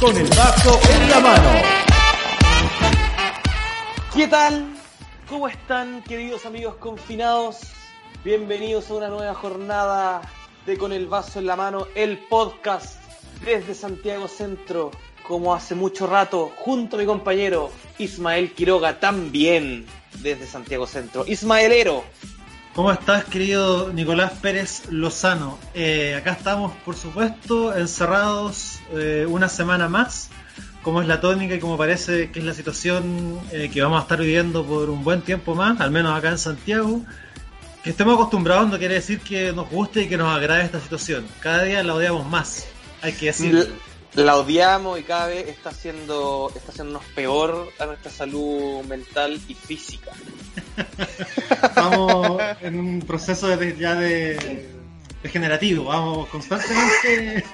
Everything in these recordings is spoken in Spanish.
Con el vaso en la mano. ¿Qué tal? ¿Cómo están, queridos amigos confinados? Bienvenidos a una nueva jornada de Con el vaso en la mano, el podcast desde Santiago Centro, como hace mucho rato, junto a mi compañero Ismael Quiroga, también desde Santiago Centro. Ismaelero. ¿Cómo estás, querido Nicolás Pérez Lozano? Eh, acá estamos, por supuesto, encerrados eh, una semana más, como es la tónica y como parece que es la situación eh, que vamos a estar viviendo por un buen tiempo más, al menos acá en Santiago. Que estemos acostumbrados no quiere decir que nos guste y que nos agrade esta situación. Cada día la odiamos más, hay que decirlo. La odiamos y cada vez está haciendo está haciéndonos peor a nuestra salud mental y física. Vamos en un proceso de, ya de degenerativo, vamos constantemente.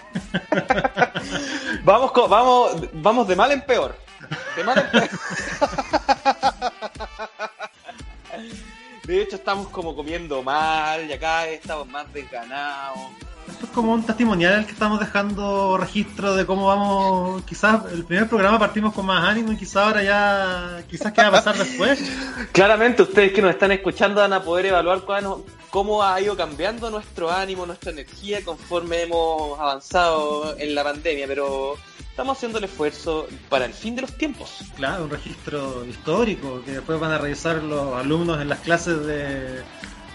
vamos, vamos, vamos de mal en peor. De mal en peor. De hecho, estamos como comiendo mal y acá estamos más desganados esto es como un testimonial el que estamos dejando registro de cómo vamos. Quizás el primer programa partimos con más ánimo y quizás ahora ya. Quizás qué va a pasar después. Claramente, ustedes que nos están escuchando van a poder evaluar cómo ha ido cambiando nuestro ánimo, nuestra energía conforme hemos avanzado en la pandemia, pero estamos haciendo el esfuerzo para el fin de los tiempos. Claro, un registro histórico que después van a revisar los alumnos en las clases de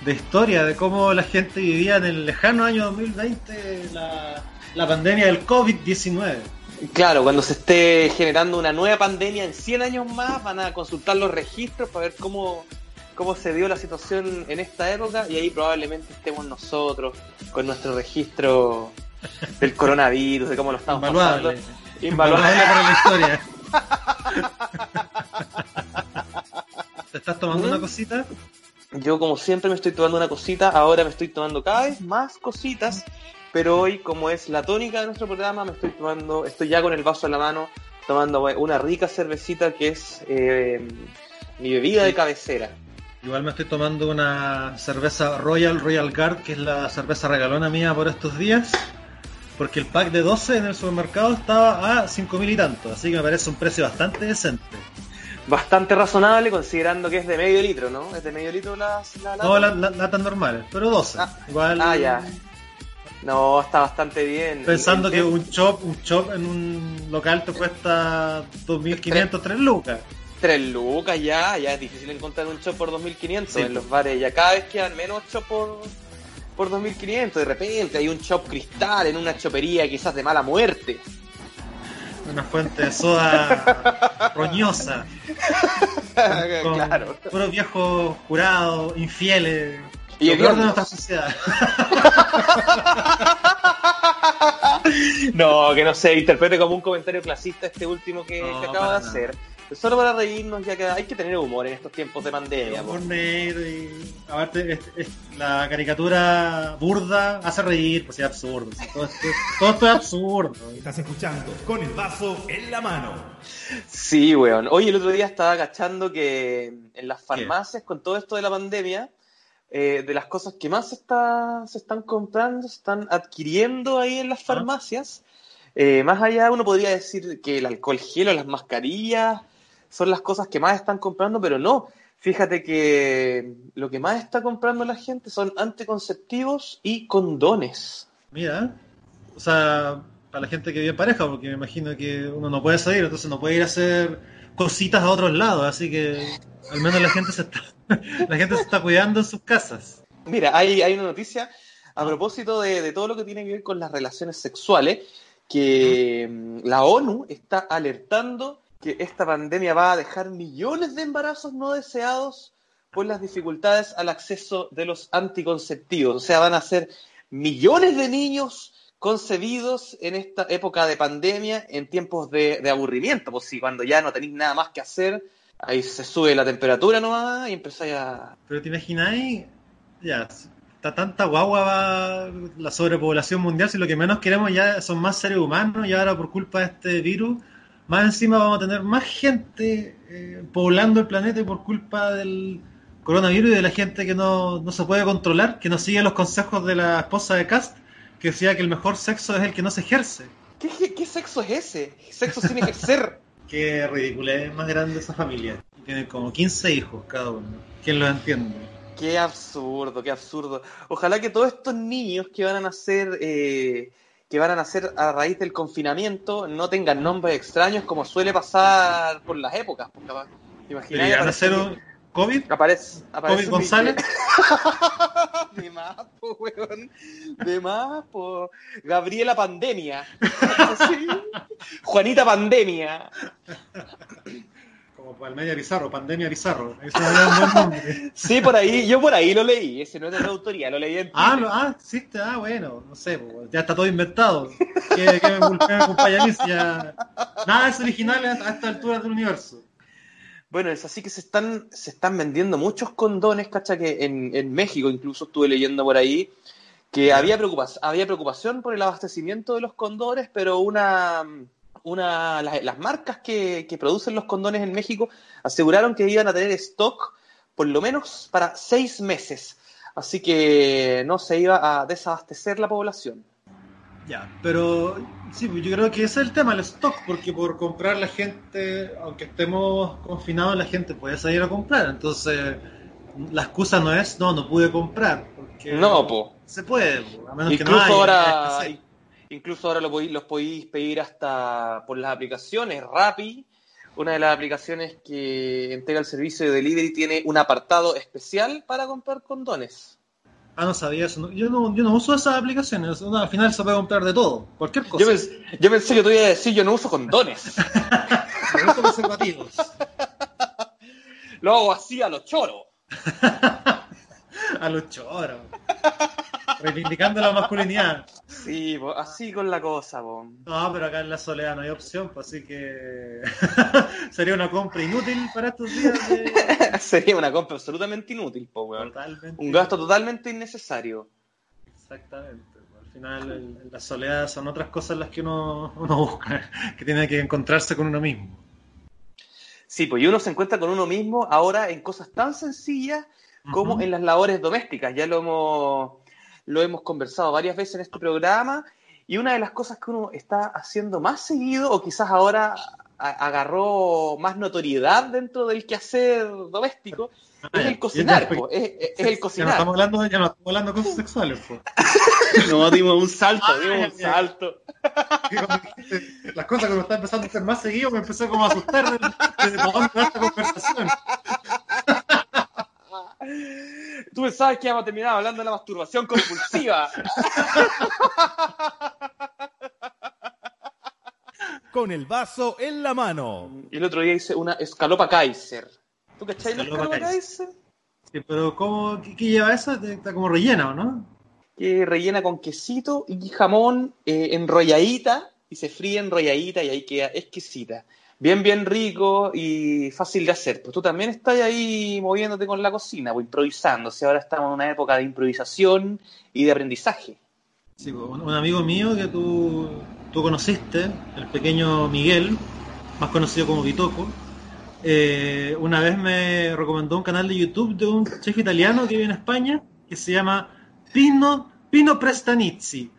de historia de cómo la gente vivía en el lejano año 2020 la, la pandemia del COVID-19. Claro, cuando se esté generando una nueva pandemia en 100 años más, van a consultar los registros para ver cómo, cómo se dio la situación en esta época y ahí probablemente estemos nosotros con nuestro registro del coronavirus, de cómo lo estamos Invaluable. pasando. Invaluable para la historia. ¿Te estás tomando una cosita? Yo como siempre me estoy tomando una cosita, ahora me estoy tomando cada vez más cositas, pero hoy como es la tónica de nuestro programa, me estoy tomando, estoy ya con el vaso en la mano, tomando una rica cervecita que es eh, mi bebida de cabecera. Igual me estoy tomando una cerveza Royal Royal Guard, que es la cerveza regalona mía por estos días, porque el pack de 12 en el supermercado estaba a 5 mil y tanto, así que me parece un precio bastante decente bastante razonable considerando que es de medio litro, ¿no? Es de medio litro la, la No, la, latas normales, pero 12. Ah, Igual. Ah, ya. No, está bastante bien. Pensando que un chop, un chop en un local te cuesta 2.500, 3 lucas. 3 lucas ya, ya es difícil encontrar un chop por 2.500 en los bares. Ya cada vez quedan menos chop por, por 2.500. De repente hay un chop cristal en una chopería quizás de mala muerte una fuente de soda roñosa. Con claro. Puros viejos jurados, infieles. Y el de nuestra sociedad. no, que no se interprete como un comentario clasista este último que, que acabo de hacer. Solo para reírnos, ya que hay que tener humor en estos tiempos de pandemia. Humor negro y. Aparte, la caricatura burda hace reír, pues es absurdo. Todo esto, todo esto es absurdo. Estás escuchando con el vaso en la mano. Sí, weón. Oye, el otro día estaba agachando que en las farmacias, con todo esto de la pandemia, eh, de las cosas que más se, está, se están comprando, se están adquiriendo ahí en las ah. farmacias. Eh, más allá, uno podría decir que el alcohol gel o las mascarillas son las cosas que más están comprando, pero no. Fíjate que lo que más está comprando la gente son anticonceptivos y condones. Mira, o sea, para la gente que vive en pareja, porque me imagino que uno no puede salir, entonces no puede ir a hacer cositas a otros lados, así que al menos la gente se está, la gente se está cuidando en sus casas. Mira, hay, hay una noticia a propósito de, de todo lo que tiene que ver con las relaciones sexuales, que mm, la ONU está alertando que esta pandemia va a dejar millones de embarazos no deseados por las dificultades al acceso de los anticonceptivos. O sea, van a ser millones de niños concebidos en esta época de pandemia, en tiempos de, aburrimiento. Pues si cuando ya no tenéis nada más que hacer, ahí se sube la temperatura nomás y empezáis a... Pero te imagináis, ya, está tanta guagua la sobrepoblación mundial, si lo que menos queremos ya son más seres humanos y ahora por culpa de este virus más encima vamos a tener más gente eh, poblando el planeta por culpa del coronavirus y de la gente que no, se puede controlar, que no sigue los consejos de la esposa de Cast, que decía que el mejor sexo es el que no se ejerce. ¿Qué, qué, qué sexo es ese? Sexo sin ejercer. Qué ridícula, es más grande esa familia. Tiene como 15 hijos cada uno. ¿Quién lo entiende? Qué absurdo, qué absurdo. Ojalá que todos estos niños que van a nacer, eh, que van a nacer a raíz del confinamiento, no tengan nombres extraños como suele pasar por las épocas. Porque, ¿te imaginas? ¿Deberían Aparece- hacer un COVID? Aparece, aparece ¿COVID González? De más, po, weón. De más, po. Gabriela Pandemia. Sí. Juanita Pandemia. Como Palmedia Pizarro, Pandemia Pizarro. Eso era un buen nombre. Sí, por ahí, yo por ahí lo leí. Ese no es de la autoría, lo leí en Ah, Twitter. lo- ah, existe, ah, bueno, no sé, pues, ya está todo inventado. ¿Qué, qué me acompaña ya- Nada es original a a esta altura del universo. Bueno, es así que se están, se están vendiendo muchos condones, ¿cacha? Que en, en México incluso estuve leyendo por ahí que había, preocupación, había preocupación por el abastecimiento de los condones, pero una, una las, las marcas que, que producen los condones en México aseguraron que iban a tener stock por lo menos para seis meses. Así que no se iba a desabastecer la población. Ya, pero sí, pues yo creo que ese es el tema, el stock, porque por comprar la gente, aunque estemos confinados, la gente puede salir a comprar. Entonces, la excusa no es, no, no pude comprar. Porque No, po. Se puede, po, a menos que no Incluso haya ahora. Incluso ahora lo podéis- los podéis pedir hasta por las aplicaciones. Rappi, una de las aplicaciones que entrega el servicio de delivery, tiene un apartado especial para comprar condones. Ah, no sabía eso. Yo no, yo no uso esas aplicaciones. no, al final se puede comprar de todo, cualquier cosa. Yo, pens- yo pensé que tú ibas a decir yo no uso condones. No uso preservativos. Lo hago así a los choros. A los choros. Reivindicando la masculinidad. Sí, po, así con la cosa, po. No, pero acá en la soledad no hay opción, así que sería una compra inútil para estos días. de- Sería una compra absolutamente inútil, po, weón. Totalmente. Un gasto totalmente innecesario. Exactamente. Al final, el- la soledad son otras cosas las que uno, uno busca, que tiene que encontrarse con uno mismo. Sí, pues y uno se encuentra con uno mismo ahora en cosas tan sencillas como en las labores domésticas. Ya lo hemos, lo hemos conversado varias veces en este programa y una de las cosas que uno está haciendo más seguido o quizás ahora agarró más notoriedad dentro del quehacer doméstico Ah, es el cocinar, Ya, ya, po, es, es- es el Ya no cocinar. estamos hablando, ya no estamos hablando de cosas sexuales, pues. No, dimos un salto, Ah, dimos un ya, salto. Las cosas que uno está empezando a hacer más seguido me empecé como a asustar de, de, de va esta conversación. Tú pensabas que íbamos a terminar hablando de la masturbación compulsiva. Con el vaso en la mano. Y el otro día hice una escalopa Kaiser. ¿Tú cachai la Escalopa escalopa Kaiser. Kaiser? Sí, pero ¿cómo, qué, qué lleva eso? Está como rellena, ¿o no? Que rellena con quesito y jamón eh, enrolladita y se fríe enrolladita y ahí queda exquisita. Bien, bien rico y fácil de hacer. Pues tú también estás ahí moviéndote con la cocina, pues improvisando. Si ahora estamos en una época de improvisación y de aprendizaje. Sí, pues, un, amigo mío que tú, tú conociste, el pequeño Miguel, más conocido como Vitoco, eh, una vez me recomendó un canal de YouTube de un chef italiano que vive en España que se llama Pino, Pino Prestanizzi.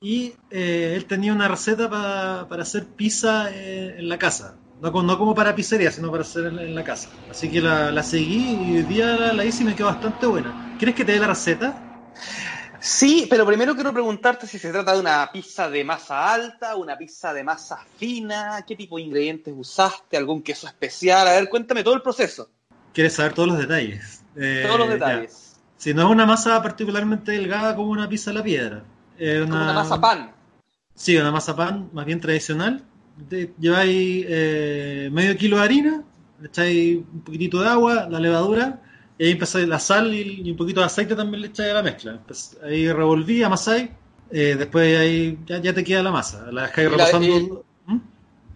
Y eh, él tenía una receta pa- para hacer pizza eh, en la casa. No, como- no como para pizzería, sino para hacer en, en la casa. Así que la, la seguí y hoy día la, la hice y me quedó bastante buena. ¿Quieres que te dé la receta? Sí, pero primero quiero preguntarte si se trata de una pizza de masa alta, una pizza de masa fina, qué tipo de ingredientes usaste, algún queso especial. A ver, cuéntame todo el proceso, ¿Quieres saber todos los detalles? Eh, todos los detalles. Si no es una masa particularmente delgada como una pizza a la piedra. Como una masa pan. Sí, una masa pan más bien tradicional. Te- lleváis eh, medio kilo de harina, le echáis un poquitito de agua, la levadura, y ahí empezáis la sal y, y un poquito de aceite también le echáis a la mezcla. Ahí revolví, amasáis, eh, después ahí ya, ya te queda la masa. La dejáis la- reposando. ¿Mm?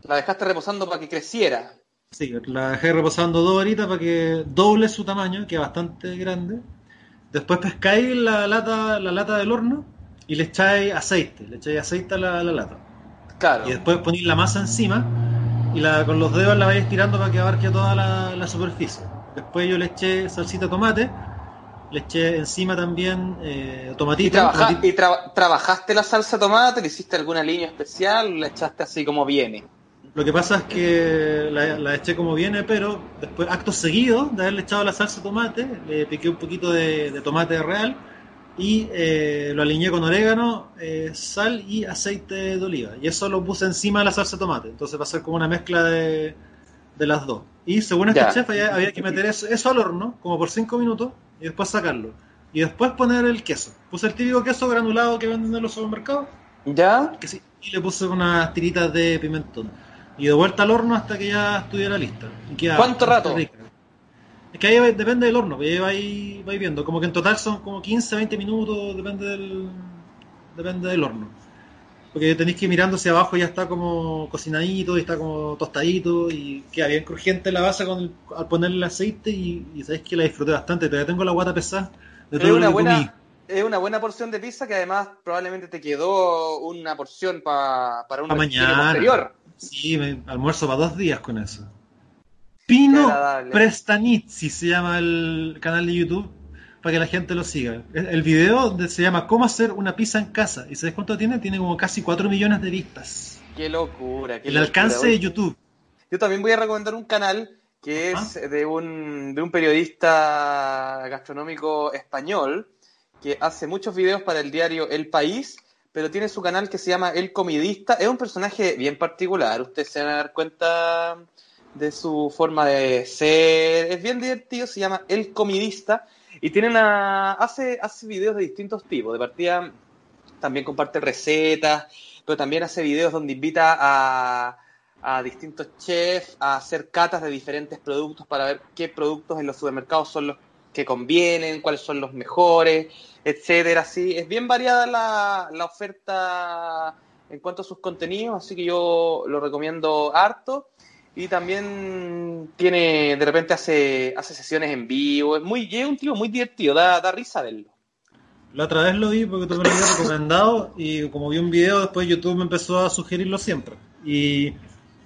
La dejaste reposando para que creciera. Sí, la dejé reposando dos horitas para que doble su tamaño, que es bastante grande. Después pescáis la lata, la lata del horno y le echáis aceite, le echáis aceite a la, a la lata. Claro. Y después ponéis la masa encima y la, con los dedos la vais estirando para que abarque toda la, la superficie. Después yo le eché salsita de tomate le eché encima también eh, ¿Y, trabaja- tomatito- y tra- trabajaste la salsa de tomate? ¿Le hiciste alguna línea especial la echaste así como viene? Lo que pasa es que la, la eché como viene, pero después, acto seguido de haberle echado la salsa de tomate, le piqué un poquito de, de tomate real y eh, lo aliñé con orégano, eh, sal y aceite de oliva. Y eso lo puse encima de la salsa de tomate. Entonces va a ser como una mezcla de, de las dos. Y según este chef había, había que meter eso, eso al horno, como por 5 minutos, y después sacarlo. Y después poner el queso. Puse el típico queso granulado que venden en los supermercados ¿Ya? que sí, y le puse unas tiritas de pimentón. Y de vuelta al horno hasta que ya estuviera lista. Y queda ¿Cuánto rato? rica. Es que ahí depende del horno, ahí vais, vais viendo. Como que en total son como 15, 20 minutos, depende del, depende del horno. Porque tenéis que ir mirando hacia abajo ya está como cocinadito y está como tostadito y queda bien crujiente la base con el- al ponerle el aceite y, y sabéis que la disfruté bastante. Todavía tengo la guata pesada de Es lo una comí. buena, es una buena porción de pizza que además probablemente te quedó una porción pa- para un Pa' refrigerio mañana. posterior. Sí, me almuerzo para dos días con eso. Pino. Prestanizzi se llama el canal de YouTube para que la gente lo siga. El video de- se llama Cómo hacer una pizza en casa. ¿Y sabes cuánto tiene? Tiene como casi 4 millones de vistas. Qué locura. Qué El locura. alcance de YouTube. Yo también voy a recomendar un canal que es de un, de un periodista gastronómico español que hace muchos videos para el diario El País, pero tiene su canal que se llama El Comidista. Es un personaje bien particular, ustedes se van a dar cuenta de su forma de ser. Es bien divertido, se llama El Comidista y tiene hace, hace videos de distintos tipos. De partida también comparte recetas, pero también hace videos donde invita a, a distintos chefs a hacer catas de diferentes productos para ver qué productos en los supermercados son los que convienen, cuáles son los mejores, etcétera. Así es bien variada la, la oferta en cuanto a sus contenidos, así que yo lo recomiendo harto. Y también tiene, de repente hace, hace sesiones en vivo, es muy, es un tío muy divertido, da, da risa verlo. La otra vez lo vi porque tú me lo habías recomendado y como vi un video después YouTube me empezó a sugerirlo siempre. Y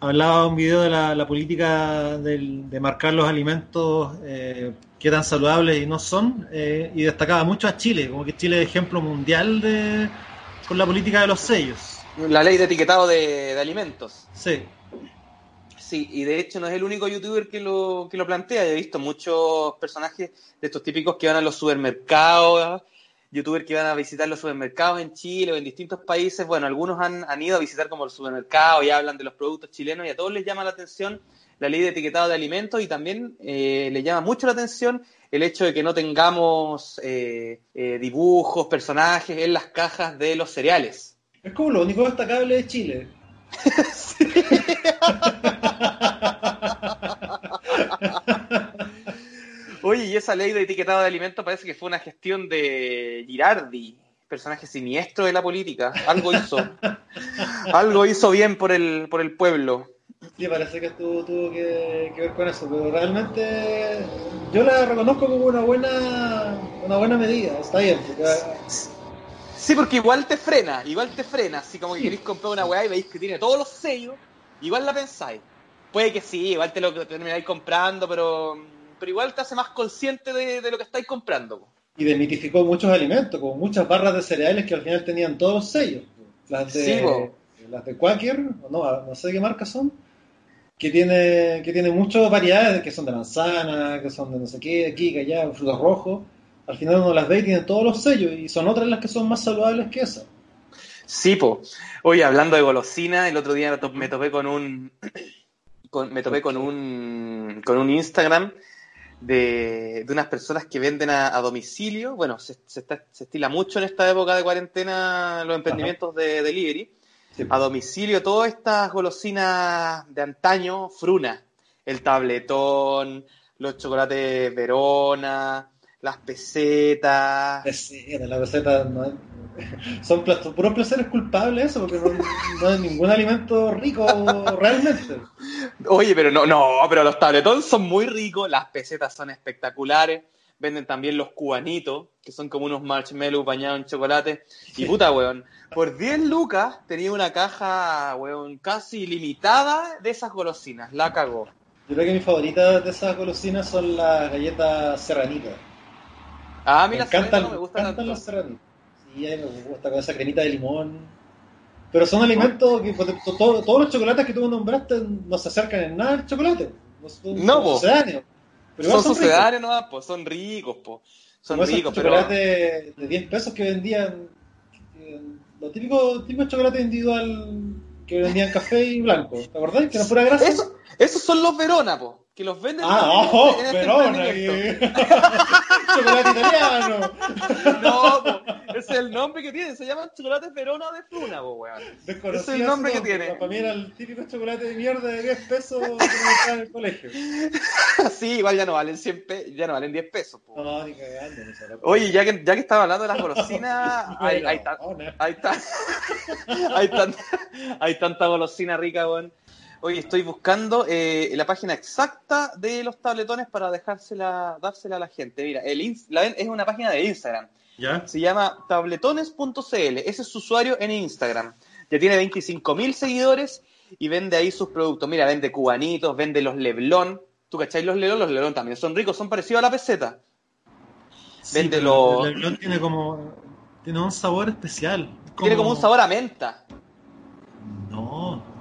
hablaba un video de la, la política del- de marcar los alimentos eh, qué tan saludables y no son eh, y destacaba mucho a Chile, como que Chile es ejemplo mundial de con la política de los sellos. La ley de etiquetado de, de alimentos. Sí, Sí, y de hecho no es el único youtuber que lo, que lo plantea. He visto muchos personajes de estos típicos que van a los supermercados, youtubers que van a visitar los supermercados en Chile o en distintos países. Bueno, algunos han, han ido a visitar como el supermercado y hablan de los productos chilenos y a todos les llama la atención la ley de etiquetado de alimentos y también eh, les llama mucho la atención el hecho de que no tengamos eh, eh, dibujos, personajes en las cajas de los cereales. es como lo único destacable de Chile. Oye, y esa ley de etiquetado de alimentos parece que fue una gestión de Girardi, personaje siniestro de la política. Algo hizo. Algo hizo bien por el, por el pueblo. Sí, parece que estuvo, tuvo que, que ver con eso, pero realmente yo la reconozco como una buena una buena medida, está bien. porque- Sí, porque igual te frena, igual te frena. Así como que queréis comprar una weá y veis que tiene todos los sellos, igual la pensáis. Puede que sí, igual te lo termináis comprando, pero, pero igual te hace más consciente de, de lo que estáis comprando. po. y demitificó muchos alimentos, como muchas barras de cereales que al final tenían todos los sellos. Las de, Sí, las de Quaker, no, no sé qué marcas son, que tiene, que tiene muchas variedades, que son de manzana, que son de no sé qué, aquí, que allá, frutos rojos. Al final uno las ve y tiene todos los sellos, y son otras las que son más saludables que esas. Sí, po. Oye, hablando de golosina, el otro día me to- me topé con un con- me topé con un con un Instagram de, de unas personas que venden a, a domicilio. Bueno, se, se, está- se estila mucho en esta época de cuarentena los emprendimientos de delivery. Sí. A domicilio, todas estas golosinas de antaño, fruna. El tabletón, los chocolates Verona, las pesetas. Receta, la receta no es- son puros placeres culpables eso, porque no, no es ningún alimento rico realmente. Oye, pero no, no, pero los tabletones son muy ricos, las pesetas son espectaculares. Venden también los cubanitos, que son como unos marshmallows bañados en chocolate. Y puta, weón, por 10 lucas tenía una caja, weón, casi ilimitada de esas golosinas. La cagó. Yo creo que mis favoritas de esas golosinas son las galletas serranitas. Ah, Me mira, encantan, no me gusta encantan los serranitos. Sí, a mí me gusta con esa cremita de limón. Pero son alimentos que pues, to- to- todos los chocolates que tú nombraste no se acercan en nada al chocolate. No son No, po. sucedáneos. Pero Son sucedáneos nomás, pues son ricos, po. Son Como ricos, pero. chocolates de 10 pesos que vendían. eh, Los típicos, típicos chocolates individual que vendían café y blanco. ¿Te acordás? Que no fuera grasa. Eso, esos son los Verona, po. Que los venden Ah, en este- ojo, en este Verona. que- chocolate italiano. No, po. Ese es el nombre que tienen. Se llaman chocolates Verona de Fruna, po, weón. Es el nombre que tiene. Para mí era el típico chocolate de mierda de 10 pesos que me en el colegio. Sí, igual ya no valen 100 pe- ya no valen 10 pesos, po. No, ni cagando. no se la- Oye, ya que, ya que estaba hablando de las golosinas, hay, hay, tan- hay, tan- hay tanta golosina rica, weón. Oye, estoy buscando eh, la página exacta de los tabletones para dejársela, dársela a la gente. Mira, el la es una página de Instagram. ¿Ya? Se llama tabletones.cl. Ese es su usuario en Instagram. Ya tiene 25.000 seguidores y vende ahí sus productos. Mira, vende cubanitos, vende los Leblon. ¿Tú cacháis los Leblon? Los Leblon también son ricos, son parecidos a la peseta. Sí, Vende los- El Leblon tiene como. Tiene un sabor especial. Tiene como un sabor a menta. No.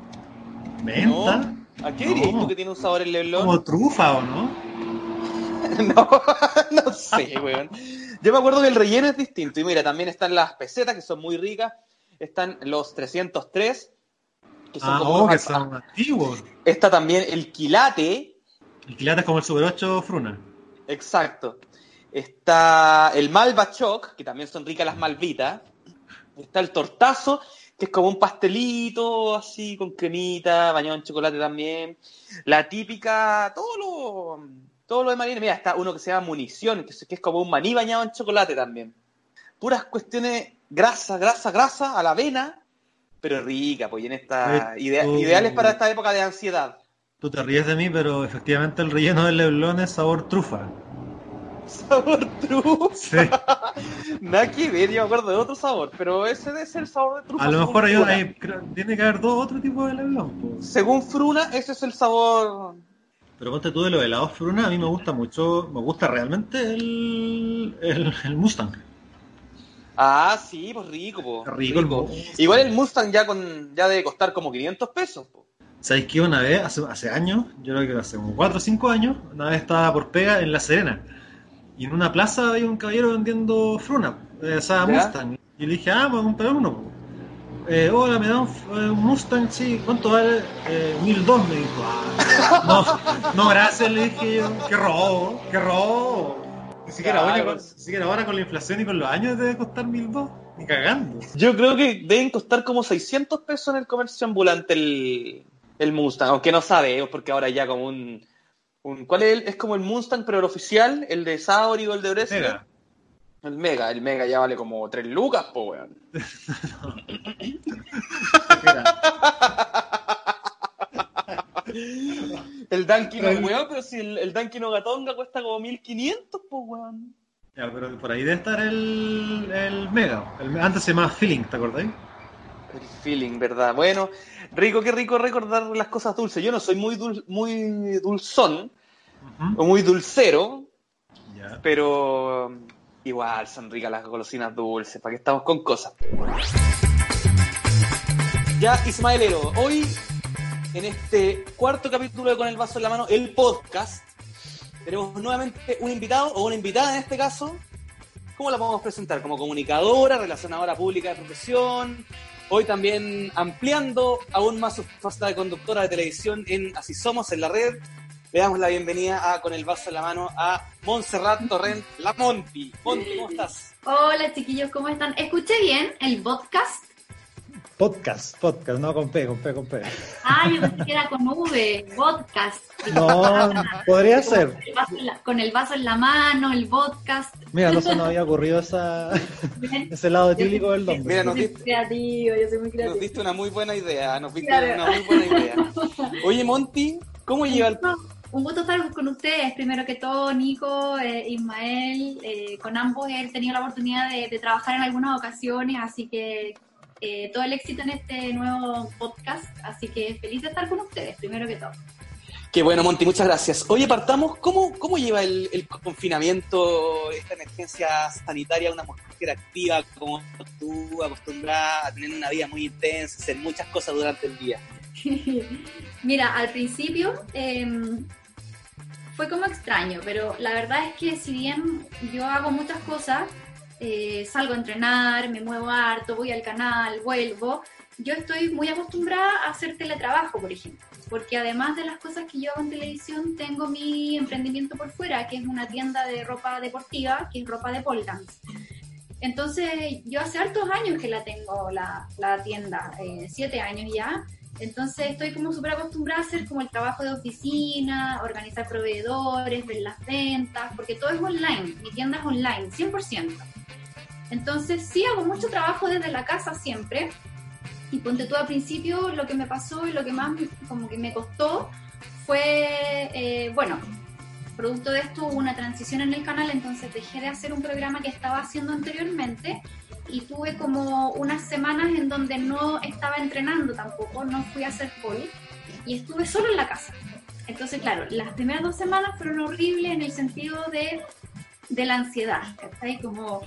¿Menta? ¿No? ¿A qué No. dirías tú que tiene un sabor el Leblon? Como trufa, ¿o no? No, no sé, weón. Yo me acuerdo que el relleno es distinto. Y mira, también están las pesetas, que son muy ricas. Están los 303, que son Ah, como oh, que son antiguos. Está también el quilate, El quilate es como el Super 8 Fruna. exacto. Está el malvachoc, que también son ricas las malvitas. Está el tortazo, que es como un pastelito así con cremita, bañado en chocolate también. La típica, todo lo, todo lo de marina. Mira, está uno que se llama munición, que es, que es como un maní bañado en chocolate también. Puras cuestiones grasa, grasa, grasa a la avena, pero rica, pues y en esta idea- ideales para esta época de ansiedad. Tú te ríes de mí, pero efectivamente el relleno del Leblon es sabor trufa. Sabor trufa. Sí. Nada que ver, yo me acuerdo de otro sabor, pero ese debe ser el sabor de trufa. A lo mejor hay, hay- tiene que haber dos otro tipo de po. Según Fruna, ese es el sabor. Pero ponte tú de los helados Fruna, a mí me gusta mucho, me gusta realmente el, el, el Mustang. Ah, sí, pues rico, po. Rico el Mustang. Igual el Mustang ya con ya debe costar como 500 pesos. po. ¿Sabéis que una vez, hace, hace años, yo creo que hace como 4 o 5 años, una vez estaba por pega en La Serena. Y en una plaza había un caballero vendiendo Fruna, eh, o sea, ¿Ya? Mustang. Y le dije, ah, vamos a comprar uno. Eh, hola, me da un, eh, un Mustang, sí, ¿cuánto vale? Eh, 1002, me dijo. Ah, no, no, gracias, le dije yo. Qué robo, qué robo. Ni siquiera, Claro. ahora, con- ni siquiera ahora con la inflación y con los años debe costar 1002. Ni cagando. Yo creo que deben costar como 600 pesos en el comercio ambulante el, el Mustang, aunque no sabemos porque ahora ya como un... un ¿Cuál es? el- es como el Mustang, pero el oficial, el de Sauri o el de Brescia. El Mega, el Mega ya vale como 3 lucas, po, weón. El Danky no, weón, pero si el, el Danky no Gatonga cuesta como 1500, pues weón. Ya, pero por ahí debe estar el, el Mega. El- antes se llamaba Feeling, ¿te acordáis? El feeling, ¿verdad? Bueno, rico, qué rico recordar las cosas dulces. Yo no soy muy, dul- muy dulzón Ujú. o muy dulcero, Ya. pero um, igual son ricas las golosinas dulces. ¿Para qué estamos con cosas? Ya, Ismaelero, hoy en este cuarto capítulo de Con el Vaso en la Mano, el podcast, tenemos nuevamente un invitado o una invitada en este caso. ¿Cómo la podemos presentar? Como comunicadora, relacionadora pública de profesión. Hoy también ampliando aún más su faceta de conductora de televisión en Así Somos en la red. Le damos la bienvenida a Con el Vaso en la Mano a Montserrat Torrent, la Monty. Monty, ¿cómo estás? Hola chiquillos, ¿cómo están? ¿Escuché bien el podcast? Podcast, podcast, no con P, con P, con P. Ah, yo pensé que era con V, podcast. No, podría ser. El vaso en la- con el vaso en la mano, el podcast. Mira, no se nos había ocurrido esa, ese lado etílico del nombre. Mira, Yo nos soy diste- creativo, yo soy muy Nos creativo. diste una muy buena idea, nos diste Claro. una muy buena idea. Oye, Monty, ¿cómo lleva el... Un gusto estar con ustedes. Primero que todo, Nico, eh, Ismael, eh, con ambos he tenido la oportunidad de, de trabajar en algunas ocasiones, así que eh, todo el éxito en este nuevo podcast. Así que feliz de estar con ustedes, primero que todo. Qué bueno, Monty, muchas gracias. Oye, partamos, ¿cómo, cómo lleva el, el confinamiento, esta emergencia sanitaria, una mujer activa como tú, acostumbrada a tener una vida muy intensa, hacer muchas cosas durante el día? Mira, al principio em, fue como extraño, pero la verdad es que si bien yo hago muchas cosas, eh, salgo a entrenar, me muevo harto, voy al canal, vuelvo, yo estoy muy acostumbrada a hacer teletrabajo, por ejemplo, porque además de las cosas que yo hago en televisión, tengo mi emprendimiento por fuera, que es una tienda de ropa deportiva, que es ropa de pole Entonces, yo hace hartos años que la tengo, la, la tienda, eh, siete años ya, entonces estoy como súper acostumbrada a hacer como el trabajo de oficina, organizar proveedores, ver las ventas, porque todo es online, mi tienda es online, 100%. Entonces sí hago mucho trabajo desde la casa siempre, y ponte tú al principio, lo que me pasó y lo que más como que me costó fue, eh, bueno, producto de esto hubo una transición en el canal, entonces dejé de hacer un programa que estaba haciendo anteriormente y tuve como unas semanas en donde no estaba entrenando tampoco, no fui a hacer poli y estuve solo en la casa. Entonces, claro, las primeras dos semanas fueron horribles en el sentido de, de la ansiedad, ¿cachai? Como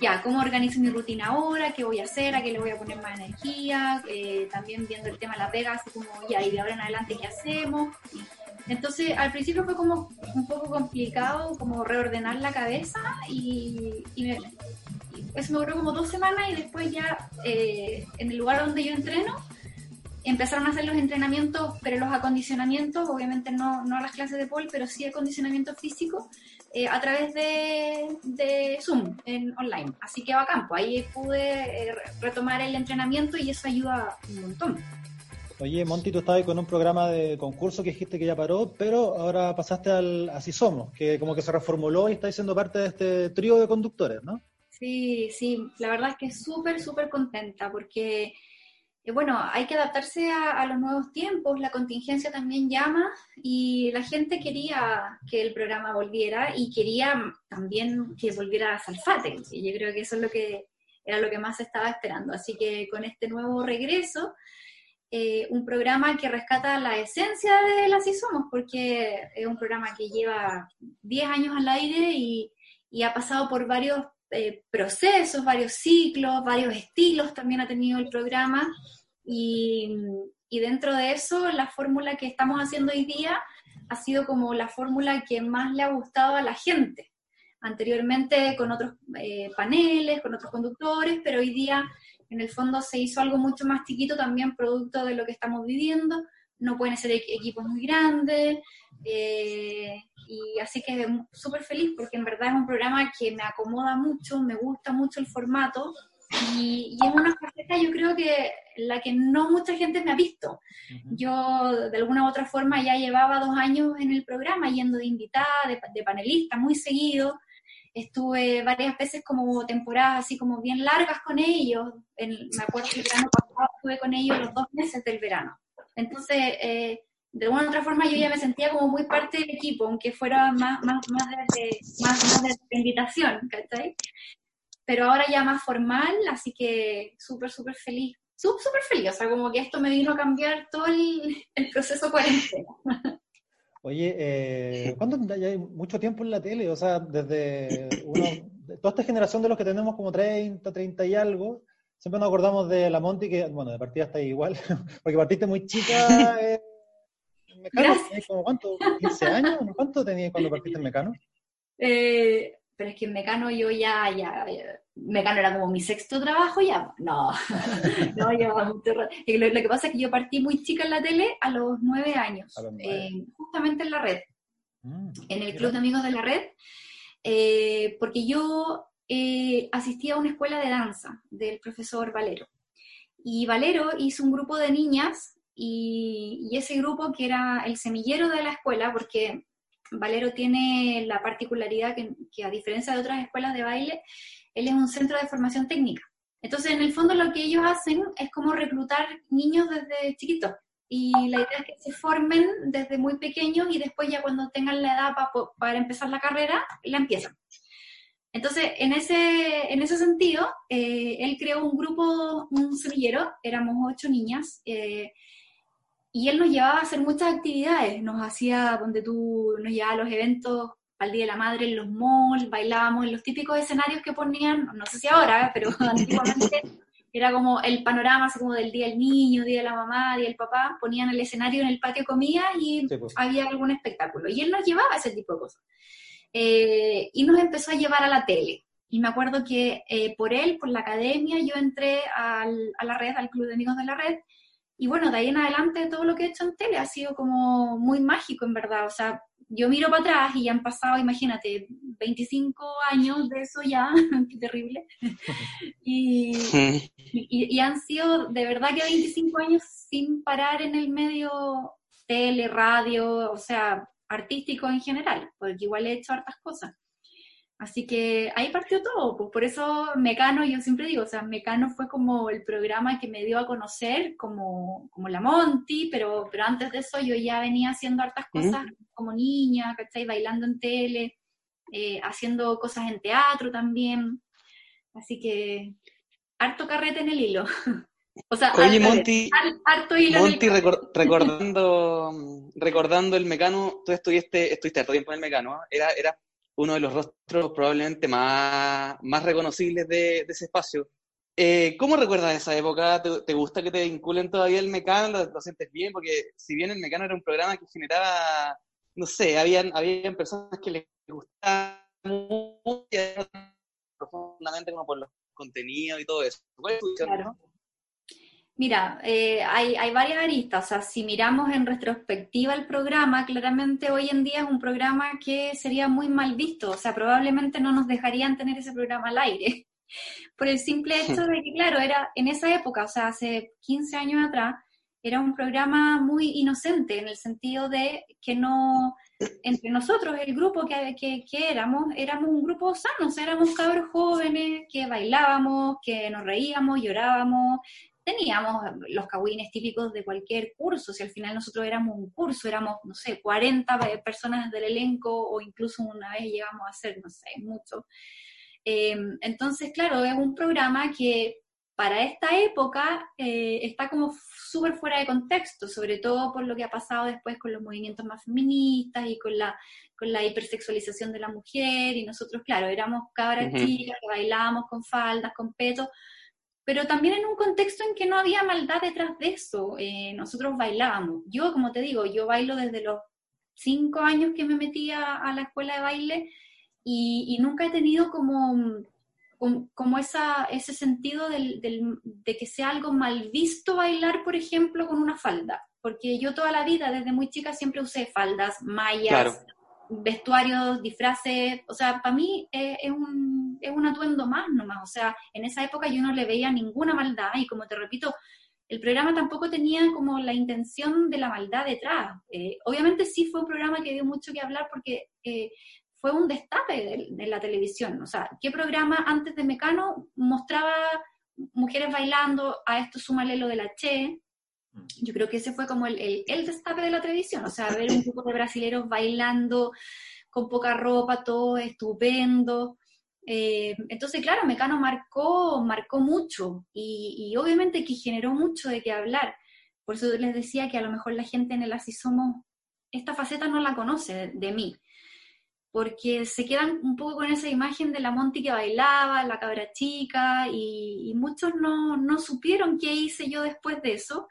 ya, cómo organizo mi rutina ahora, qué voy a hacer, a qué le voy a poner más energía, eh, también viendo el tema de la pega, así como ya, y de ahora en adelante, ¿qué hacemos? Entonces, al principio fue como un poco complicado, como reordenar la cabeza y, eso me duró como dos semanas y después ya eh, en el lugar donde yo entreno, empezaron a hacer los entrenamientos, pero los acondicionamientos, obviamente no, no las clases de pole, pero sí acondicionamiento físico, eh, a través de, Zoom en online. Así que va a campo, ahí pude eh, retomar el entrenamiento y eso ayuda un montón. Oye, Monty, tú estabas con un programa de concurso que dijiste que ya paró, pero ahora pasaste al Así Somos, que como que se reformuló y está siendo parte de este trío de conductores, ¿no? Sí, sí, la verdad es que súper, súper contenta porque bueno, hay que adaptarse a, los nuevos tiempos, la contingencia también llama y la gente quería que el programa volviera y quería también que volviera a Salfate. Y yo creo que eso es lo que era lo que más estaba esperando. Así que con este nuevo regreso, eh, un programa que rescata la esencia de las y Somos, porque es un programa que lleva 10 años al aire y, ha pasado por varios eh, procesos, varios ciclos, varios estilos también ha tenido el programa y, dentro de eso la fórmula que estamos haciendo hoy día ha sido como la fórmula que más le ha gustado a la gente. Anteriormente con otros eh, paneles, con otros conductores, pero hoy día en el fondo se hizo algo mucho más chiquito también producto de lo que estamos viviendo. No pueden ser equipos muy grandes. Eh, y así que súper feliz porque en verdad es un programa que me acomoda mucho, me gusta mucho el formato y, y, es una faceta yo creo que la que no mucha gente me ha visto. Yo de alguna u otra forma ya llevaba dos años en el programa yendo de invitada, de, panelista, muy seguido. Estuve varias veces como temporadas así como bien largas con ellos. me acuerdo que el verano pasado estuve con ellos los dos meses del verano. Entonces, eh, de alguna u otra forma yo ya me sentía como muy parte del equipo, aunque fuera más, más, más, de, más, más de invitación, ¿cachai? pero ahora ya más formal, así que súper, súper feliz. Súper feliz, o sea, como que esto me vino a cambiar todo el, proceso cuarentena. Oye, eh, ¿cuánto ya hay mucho tiempo en la tele? O sea, desde uno, toda esta generación de los que tenemos como 30, 30 y algo, siempre nos acordamos de la Monty, que, bueno, de partida está igual, porque partiste muy chica eh, en Mecano. Como, ¿Cuánto? ¿15 años? ¿Cuánto tenías cuando partiste en Mecano? Eh, pero es que en Mecano yo ya, ya, Mecano era como mi sexto trabajo ya, no, no, llevaba mucho rato. Lo, lo, que pasa es que yo partí muy chica en la tele a los nueve años, eh, justamente en la red, mm, en el Club de Amigos de la Red, eh, porque yo eh, asistía a una escuela de danza del profesor Valero. Y Valero hizo un grupo de niñas y, ese grupo que era el semillero de la escuela, porque Valero tiene la particularidad que, a diferencia de otras escuelas de baile, él es un centro de formación técnica. Entonces, en el fondo lo que ellos hacen es como reclutar niños desde chiquitos. Y la idea es que se formen desde muy pequeños y después ya cuando tengan la edad para, empezar la carrera, la empiezan. Entonces, en ese, en ese sentido, eh, él creó un grupo, un semillero, éramos ocho niñas, eh, y él nos llevaba a hacer muchas actividades, nos hacía, donde tú, nos llevaba a los eventos al Día de la Madre en los malls, bailábamos en los típicos escenarios que ponían, no sé si ahora, pero antiguamente era como el panorama así como del Día del Niño, Día de la Mamá, Día del Papá, ponían el escenario en el patio comida y Sí, pues. había algún espectáculo. Y él nos llevaba a ese tipo de cosas. Eh, y nos empezó a llevar a la tele. Y me acuerdo que eh, por él, por la academia, yo entré al- a la red, al Club de Amigos de la Red, y bueno, de ahí en adelante todo lo que he hecho en tele ha sido como muy mágico, en verdad. O sea, yo miro para atrás y ya han pasado, imagínate, 25 años de eso ya, qué terrible. Y, y, y han sido de verdad que 25 años sin parar en el medio tele, radio, o sea, artístico en general, porque igual he hecho hartas cosas. Así que ahí partió todo, pues por eso Mecano, yo siempre digo, o sea, Mecano fue como el programa que me dio a conocer como, como la Monty, pero, pero antes de eso yo ya venía haciendo hartas cosas como niña, ¿cachai? Bailando en tele, eh, haciendo cosas en teatro también. Así que harto carrete en el hilo. o sea, Oye, revés, Monty, har- harto hilo el Monty, recor- recordando, recordando el Mecano, tú estuviste, estuviste harto tiempo en el Mecano, ¿eh? era, era uno de los rostros probablemente más, más reconocibles de, de ese espacio. Eh, ¿Cómo recuerdas esa época? ¿Te, te gusta que te vinculen todavía el Mecano? ¿Lo, lo sientes bien? Porque si bien el Mecano era un programa que generaba, no sé, habían, habían personas que les gustaba mucho profundamente como por los contenidos y todo eso. ¿Cuál es tu? Claro. Mira, eh, hay, hay varias aristas. O sea, si miramos en retrospectiva el programa, claramente hoy en día es un programa que sería muy mal visto. O sea, probablemente no nos dejarían tener ese programa al aire. Por el simple hecho de que, claro, era en esa época, o sea, hace 15 años atrás, era un programa muy inocente en el sentido de que no, entre nosotros, el grupo que, que, que éramos, éramos un grupo sano, o sea, éramos cabros jóvenes que bailábamos, que nos reíamos, llorábamos, teníamos los cagüines típicos de cualquier curso, si al final nosotros éramos un curso, éramos, no sé, 40 personas del elenco o incluso una vez llegamos a ser, no sé, mucho. Eh, entonces, claro, es un programa que para esta época eh, está como súper fuera de contexto, sobre todo por lo que ha pasado después con los movimientos más feministas y con la, con la hipersexualización de la mujer, y nosotros, claro, éramos cabras Ujú. chicas que bailábamos con faldas, con petos, pero también en un contexto en que no había maldad detrás de eso. Eh, nosotros bailábamos. Yo, como te digo, yo bailo desde los cinco años que me metí a, a la escuela de baile y, y nunca he tenido como, como, como esa, ese sentido del, del- de que sea algo mal visto bailar, por ejemplo, con una falda. Porque yo toda la vida, desde muy chica, siempre usé faldas, mallas, Claro. vestuarios, disfraces, o sea, para mí eh, es, un, es un atuendo más nomás, o sea, en esa época yo no le veía ninguna maldad y como te repito, el programa tampoco tenía como la intención de la maldad detrás. Eh, obviamente sí fue un programa que dio mucho que hablar porque eh, fue un destape de, de la televisión, o sea, ¿qué programa antes de Mecano mostraba mujeres bailando, a esto súmale lo de la Che, yo creo que ese fue como el, el, el destape de la televisión, o sea, ver un grupo de brasileros bailando con poca ropa, todo estupendo. Eh, entonces, claro, Mecano marcó, marcó mucho y, obviamente que generó mucho de qué hablar. Por eso les decía que a lo mejor la gente en el Así Somos, esta faceta no la conoce de, mí, porque se quedan un poco con esa imagen de la Monty que bailaba, la cabra chica, y, y muchos no, no supieron qué hice yo después de eso.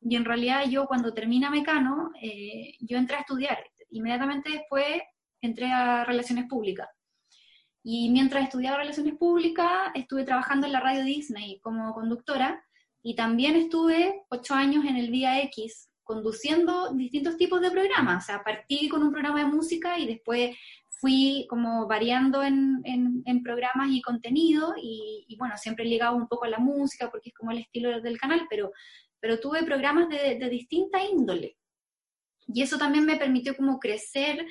Y en realidad yo cuando termina Mecano, eh, yo entré a estudiar. Inmediatamente después entré a Relaciones Públicas. Y mientras estudiaba Relaciones Públicas, estuve trabajando en la radio Disney como conductora y también estuve ocho años en el Vía X conduciendo distintos tipos de programas. O sea, partí con un programa de música y después fui como variando en, en, en programas y contenido y, y, bueno, siempre ligado un poco a la música porque es como el estilo del canal, pero pero tuve programas de, de, distinta índole. Y eso también me permitió como crecer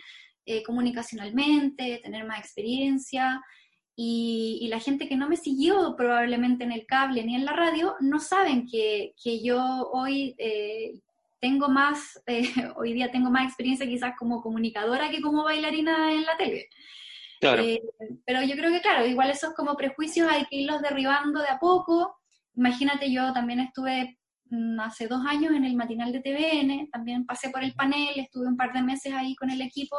eh, comunicacionalmente, tener más experiencia. Y, y, la gente que no me siguió probablemente en el cable ni en la radio, no saben que, que yo hoy eh, tengo más, eh, hoy día tengo más experiencia quizás como comunicadora que como bailarina en la tele. Claro. Eh, pero yo creo que, claro, igual esos como prejuicios hay que irlos derribando de a poco. Imagínate, yo también estuve hace dos años en el matinal de TVN, también pasé por el panel, estuve un par de meses ahí con el equipo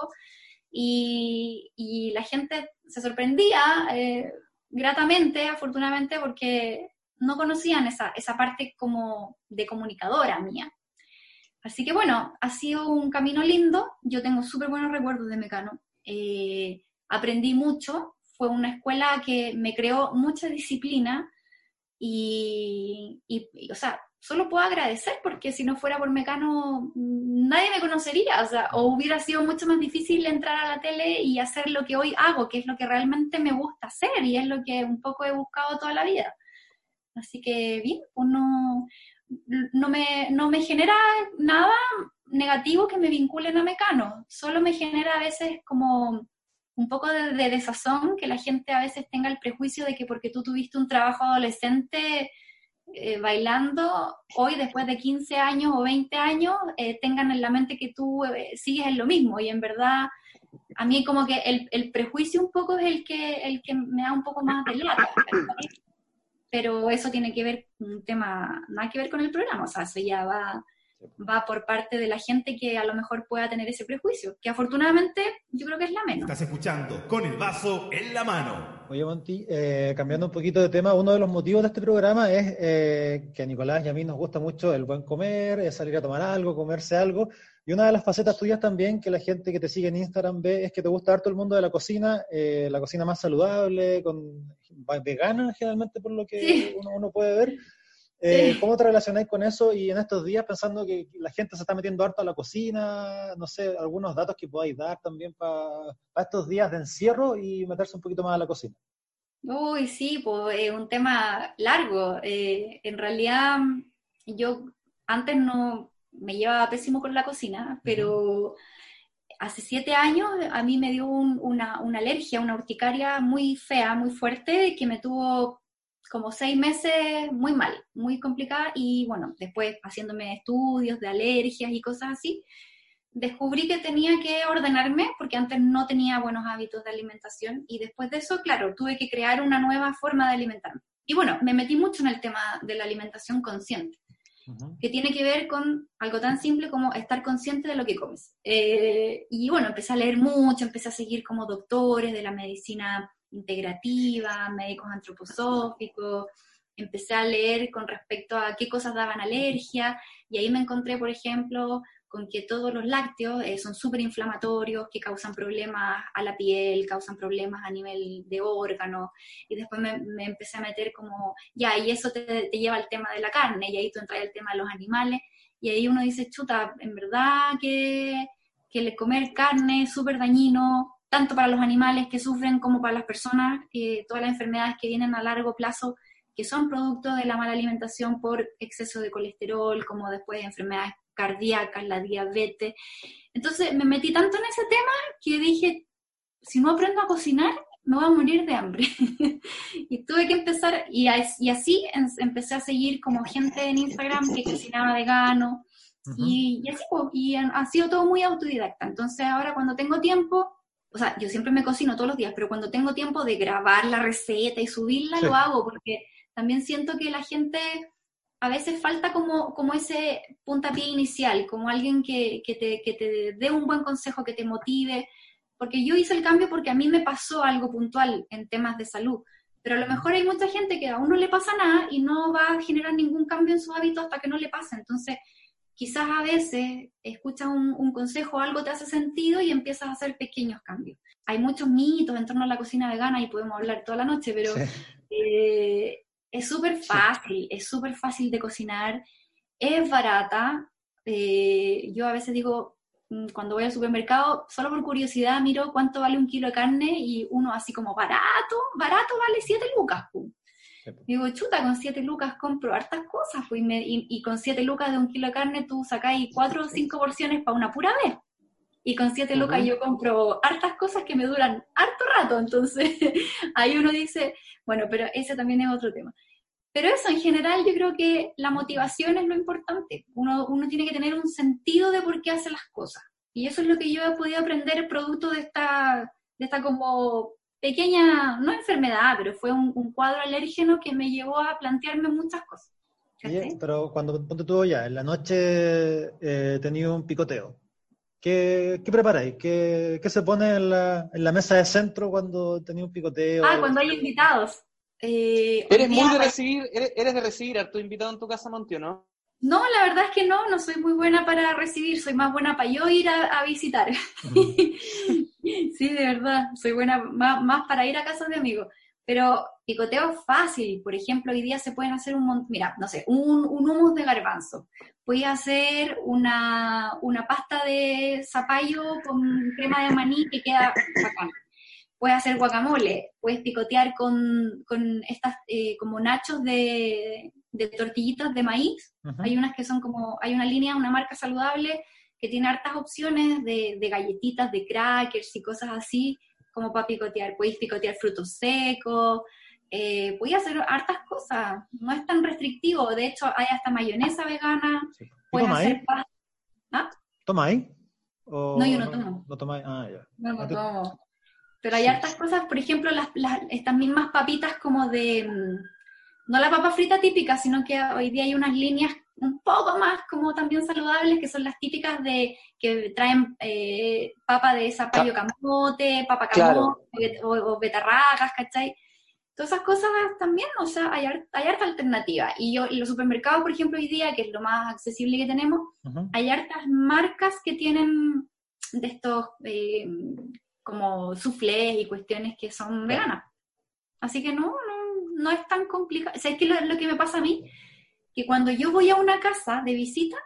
y, y la gente se sorprendía eh, gratamente, afortunadamente, porque no conocían esa, esa parte como de comunicadora mía. Así que bueno, ha sido un camino lindo, yo tengo súper buenos recuerdos de Mecano, eh, aprendí mucho, fue una escuela que me creó mucha disciplina y, y, o sea, solo puedo agradecer porque si no fuera por Mecano nadie me conocería, o sea, o hubiera sido mucho más difícil entrar a la tele y hacer lo que hoy hago, que es lo que realmente me gusta hacer y es lo que un poco he buscado toda la vida. Así que bien, pues no, no, me, no me genera nada negativo que me vinculen a Mecano, solo me genera a veces como un poco de, de desazón que la gente a veces tenga el prejuicio de que porque tú tuviste un trabajo adolescente eh, bailando, hoy después de 15 años o 20 años, eh, tengan en la mente que tú eh, sigues en lo mismo. Y en verdad, a mí como que el, prejuicio un poco es el que, el que me da un poco más de lata. Pero eso tiene que ver, un tema, nada que ver con el programa, o sea, eso ya va va por parte de la gente que a lo mejor pueda tener ese prejuicio, que afortunadamente yo creo que es la menos. Estás escuchando con el vaso en la mano. Oye, Monti, eh, cambiando un poquito de tema, uno de los motivos de este programa es eh, que a Nicolás y a mí nos gusta mucho el buen comer, salir a tomar algo, comerse algo. Y una de las facetas tuyas también que la gente que te sigue en Instagram ve es que te gusta todo el mundo de la cocina, eh, la cocina más saludable, con vegana generalmente por lo que Sí. uno, uno puede ver. Eh, ¿Cómo te relacionáis con eso y en estos días pensando que la gente se está metiendo harto a la cocina? No sé, algunos datos que podáis dar también para estos días de encierro y meterse un poquito más a la cocina. Uy, sí, pues es un tema largo. Eh, en realidad, yo antes no me llevaba pésimo con la cocina, pero hace siete años a mí me dio un- una, una alergia, una urticaria muy fea, muy fuerte, que me tuvo como seis meses muy mal, muy complicada, y bueno, después haciéndome estudios de alergias y cosas así, descubrí que tenía que ordenarme porque antes no tenía buenos hábitos de alimentación y después de eso, claro, tuve que crear una nueva forma de alimentarme. Y bueno, me metí mucho en el tema de la alimentación consciente, que tiene que ver con algo tan simple como estar consciente de lo que comes. Eh, y bueno, empecé a leer mucho, empecé a seguir como doctores de la medicina integrativa, médicos antroposóficos, empecé a leer con respecto a qué cosas daban alergia, y ahí me encontré, por ejemplo, con que todos los lácteos eh, son súper inflamatorios, que causan problemas a la piel, causan problemas a nivel de órganos, y después me, me empecé a meter como, ya, y eso te, te lleva al tema de la carne, y ahí tú entras al tema de los animales, y ahí uno dice, chuta, en verdad que, que el comer carne es súper dañino, tanto para los animales que sufren como para las personas, que todas las enfermedades que vienen a largo plazo, que son producto de la mala alimentación por exceso de colesterol, como después enfermedades cardíacas, la diabetes. Entonces me metí tanto en ese tema que dije, si no aprendo a cocinar, me voy a morir de hambre. y tuve que empezar, y, y así empecé a seguir como gente en Instagram que cocinaba vegano, y, y así, pues, y han- ha sido todo muy autodidacta. Entonces ahora cuando tengo tiempo, o sea, yo siempre me cocino todos los días, pero cuando tengo tiempo de grabar la receta y subirla, Sí. lo hago, porque también siento que la gente a veces falta como, como ese puntapié inicial, como alguien que, que, te, que te dé un buen consejo, que te motive, porque yo hice el cambio porque a mí me pasó algo puntual en temas de salud, pero a lo mejor hay mucha gente que aún no le pasa nada y no va a generar ningún cambio en sus hábitos hasta que no le pase, entonces quizás a veces escuchas un, un consejo, algo te hace sentido y empiezas a hacer pequeños cambios. Hay muchos mitos en torno a la cocina vegana y podemos hablar toda la noche, pero Sí. eh, es súper fácil, es súper fácil de cocinar, es barata. eh, yo a veces digo, mm, cuando voy al supermercado, solo por curiosidad miro cuánto vale un kilo de carne y uno así como barato, barato vale 7 lucas. pum. Sí. Digo, chuta, con 7 lucas compro hartas cosas, pues, y, me- y- y con 7 lucas de un kilo de carne tú sacáis 4 o 5 porciones para una pura vez. Y con 7 lucas Ujú. yo compro hartas cosas que me duran harto rato, entonces ahí uno dice, bueno, pero ese también es otro tema. Pero eso, en general, yo creo que la motivación es lo importante. Uno, uno tiene que tener un sentido de por qué hace las cosas. Y eso es lo que yo he podido aprender producto de esta, de esta como pequeña, no enfermedad, pero fue un, un cuadro alérgeno que me llevó a plantearme muchas cosas. Pero cuando ponte tú ya, en la noche eh, tenido un picoteo, ¿qué, qué preparáis? ¿Qué, ¿Qué, se pone en la, en la mesa de centro cuando tenéis un picoteo? Ah, cuando hay invitados. Eh, ¿Eres muy de recibir, eres, eres, de recibir a tu invitado en tu casa, Monti, no? No, la verdad es que no, no soy muy buena para recibir, soy más buena para yo ir a, a visitar. sí, de verdad, soy buena más, más, para ir a casas de amigos. Pero picoteo fácil, por ejemplo, hoy día se pueden hacer un mira, no sé, un, un humus de garbanzo. Puedes hacer una, una pasta de zapallo con crema de maní que queda bacán puedes hacer guacamole, puedes picotear con, con estas eh, como nachos de, de, tortillitas de maíz. Uh -huh. Hay unas que son como, hay una línea, una marca saludable que tiene hartas opciones de, de galletitas, de crackers y cosas así, como para picotear. Puedes picotear frutos secos, eh, puedes hacer hartas cosas, no es tan restrictivo. De hecho, hay hasta mayonesa vegana. Sí. Puedes ¿Toma hacer ahí? ¿Ah? ¿Toma ahí? ¿O No, yo no tomo. ¿No tomáis? Ah, ya. No, no Ah, tomo. Pero hay Sí. hartas cosas, por ejemplo, las, las- estas mismas papitas como de, mm, no la papa frita típica, sino que hoy día hay unas líneas un poco más como también saludables, que son las típicas de que traen eh, papa de zapallo camote, papa Claro. camote o, o betarragas, ¿cachai? Todas esas cosas también, o sea, hay, hay harta alternativa. Y yo, en los supermercados, por ejemplo, hoy día, que es lo más accesible que tenemos, Ujú. hay hartas marcas que tienen de estos eh, como soufflés y cuestiones que son veganas. Así que no, no, es tan complicado. ¿Sabes qué es lo, lo que me pasa a mí? Que cuando yo voy a una casa de visita,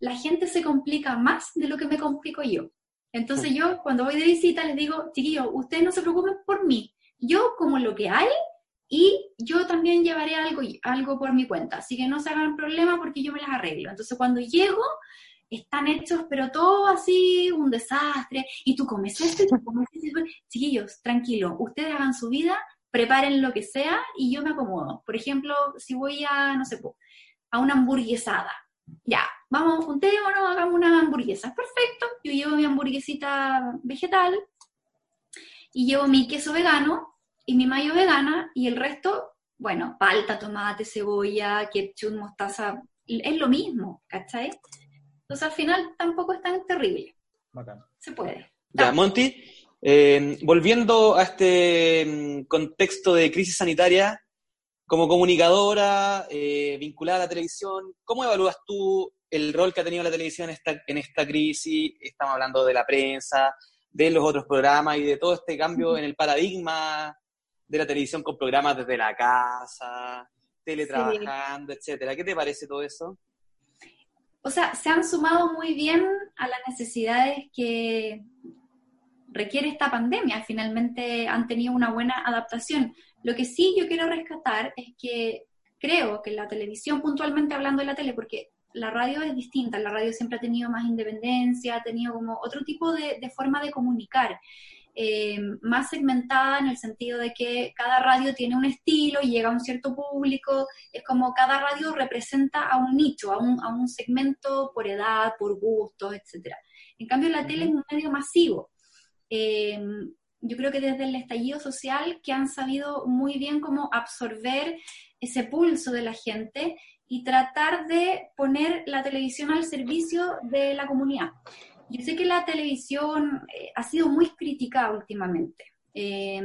la gente se complica más de lo que me complico yo. Entonces yo cuando voy de visita les digo, chiquillos, ustedes no se preocupen por mí. Yo como lo que hay y yo también llevaré algo, algo por mi cuenta. Así que no se hagan problema porque yo me las arreglo. Entonces cuando llego, están hechos, pero todo así, un desastre. Y tú comes esto, y tú comes esto. Chiquillos, tranquilo, ustedes hagan su vida, preparen lo que sea y yo me acomodo. Por ejemplo, si voy a, no sé, a una hamburguesada. Ya, vamos, juntémonos, hagamos una hamburguesa. Perfecto, yo llevo mi hamburguesita vegetal y llevo mi queso vegano y mi mayo vegana y el resto, bueno, palta, tomate, cebolla, ketchup, mostaza, es lo mismo, ¿cachai? Entonces al final tampoco es tan terrible, Bacán. se puede. Ya, Monty, eh, volviendo a este mm, contexto de crisis sanitaria, como comunicadora eh, vinculada a la televisión, ¿cómo evalúas tú el rol que ha tenido la televisión en esta, en esta crisis? Estamos hablando de la prensa, de los otros programas y de todo este cambio en el paradigma de la televisión con programas desde la casa, teletrabajando, etcétera. ¿Qué te parece todo eso? O sea, se han sumado muy bien a las necesidades que requiere esta pandemia. Finalmente han tenido una buena adaptación. Lo que sí yo quiero rescatar es que creo que la televisión, puntualmente hablando de la tele, porque la radio es distinta, la radio siempre ha tenido más independencia, ha tenido como otro tipo de, de forma de comunicar, eh, más segmentada en el sentido de que cada radio tiene un estilo y llega a un cierto público, es como cada radio representa a un nicho, a un, a un segmento por edad, por gustos, etc. En cambio la tele es un medio masivo. Eh, yo creo que desde el estallido social que han sabido muy bien cómo absorber ese pulso de la gente y tratar de poner la televisión al servicio de la comunidad. Yo sé que la televisión eh, ha sido muy criticada últimamente. Eh,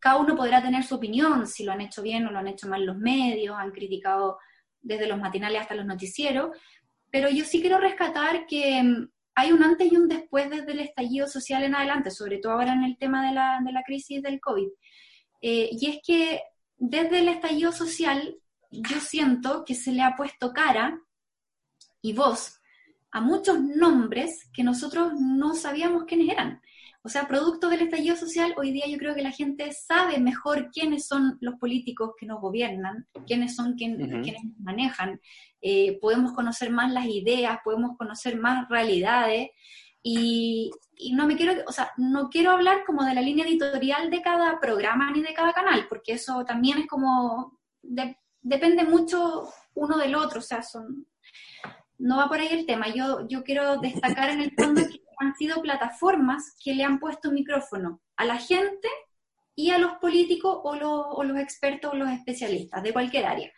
cada uno podrá tener su opinión, si lo han hecho bien o lo han hecho mal los medios, han criticado desde los matinales hasta los noticieros, pero yo sí quiero rescatar que mm, hay un antes y un después desde el estallido social en adelante, sobre todo ahora en el tema de la, de la crisis del COVID. Eh, y es que desde el estallido social yo siento que se le ha puesto cara y voz a muchos nombres que nosotros no sabíamos quiénes eran. O sea, producto del estallido social, hoy día yo creo que la gente sabe mejor quiénes son los políticos que nos gobiernan, quiénes son quien, quienes nos manejan. Eh, podemos conocer más las ideas, podemos conocer más realidades. Y, y no me quiero, o sea, no quiero hablar como de la línea editorial de cada programa ni de cada canal, porque eso también es como, de- depende mucho uno del otro, o sea, son, no va por ahí el tema. Yo, yo quiero destacar en el fondo que han sido plataformas que le han puesto micrófono a la gente y a los políticos o, los- o los expertos o los especialistas de cualquier área.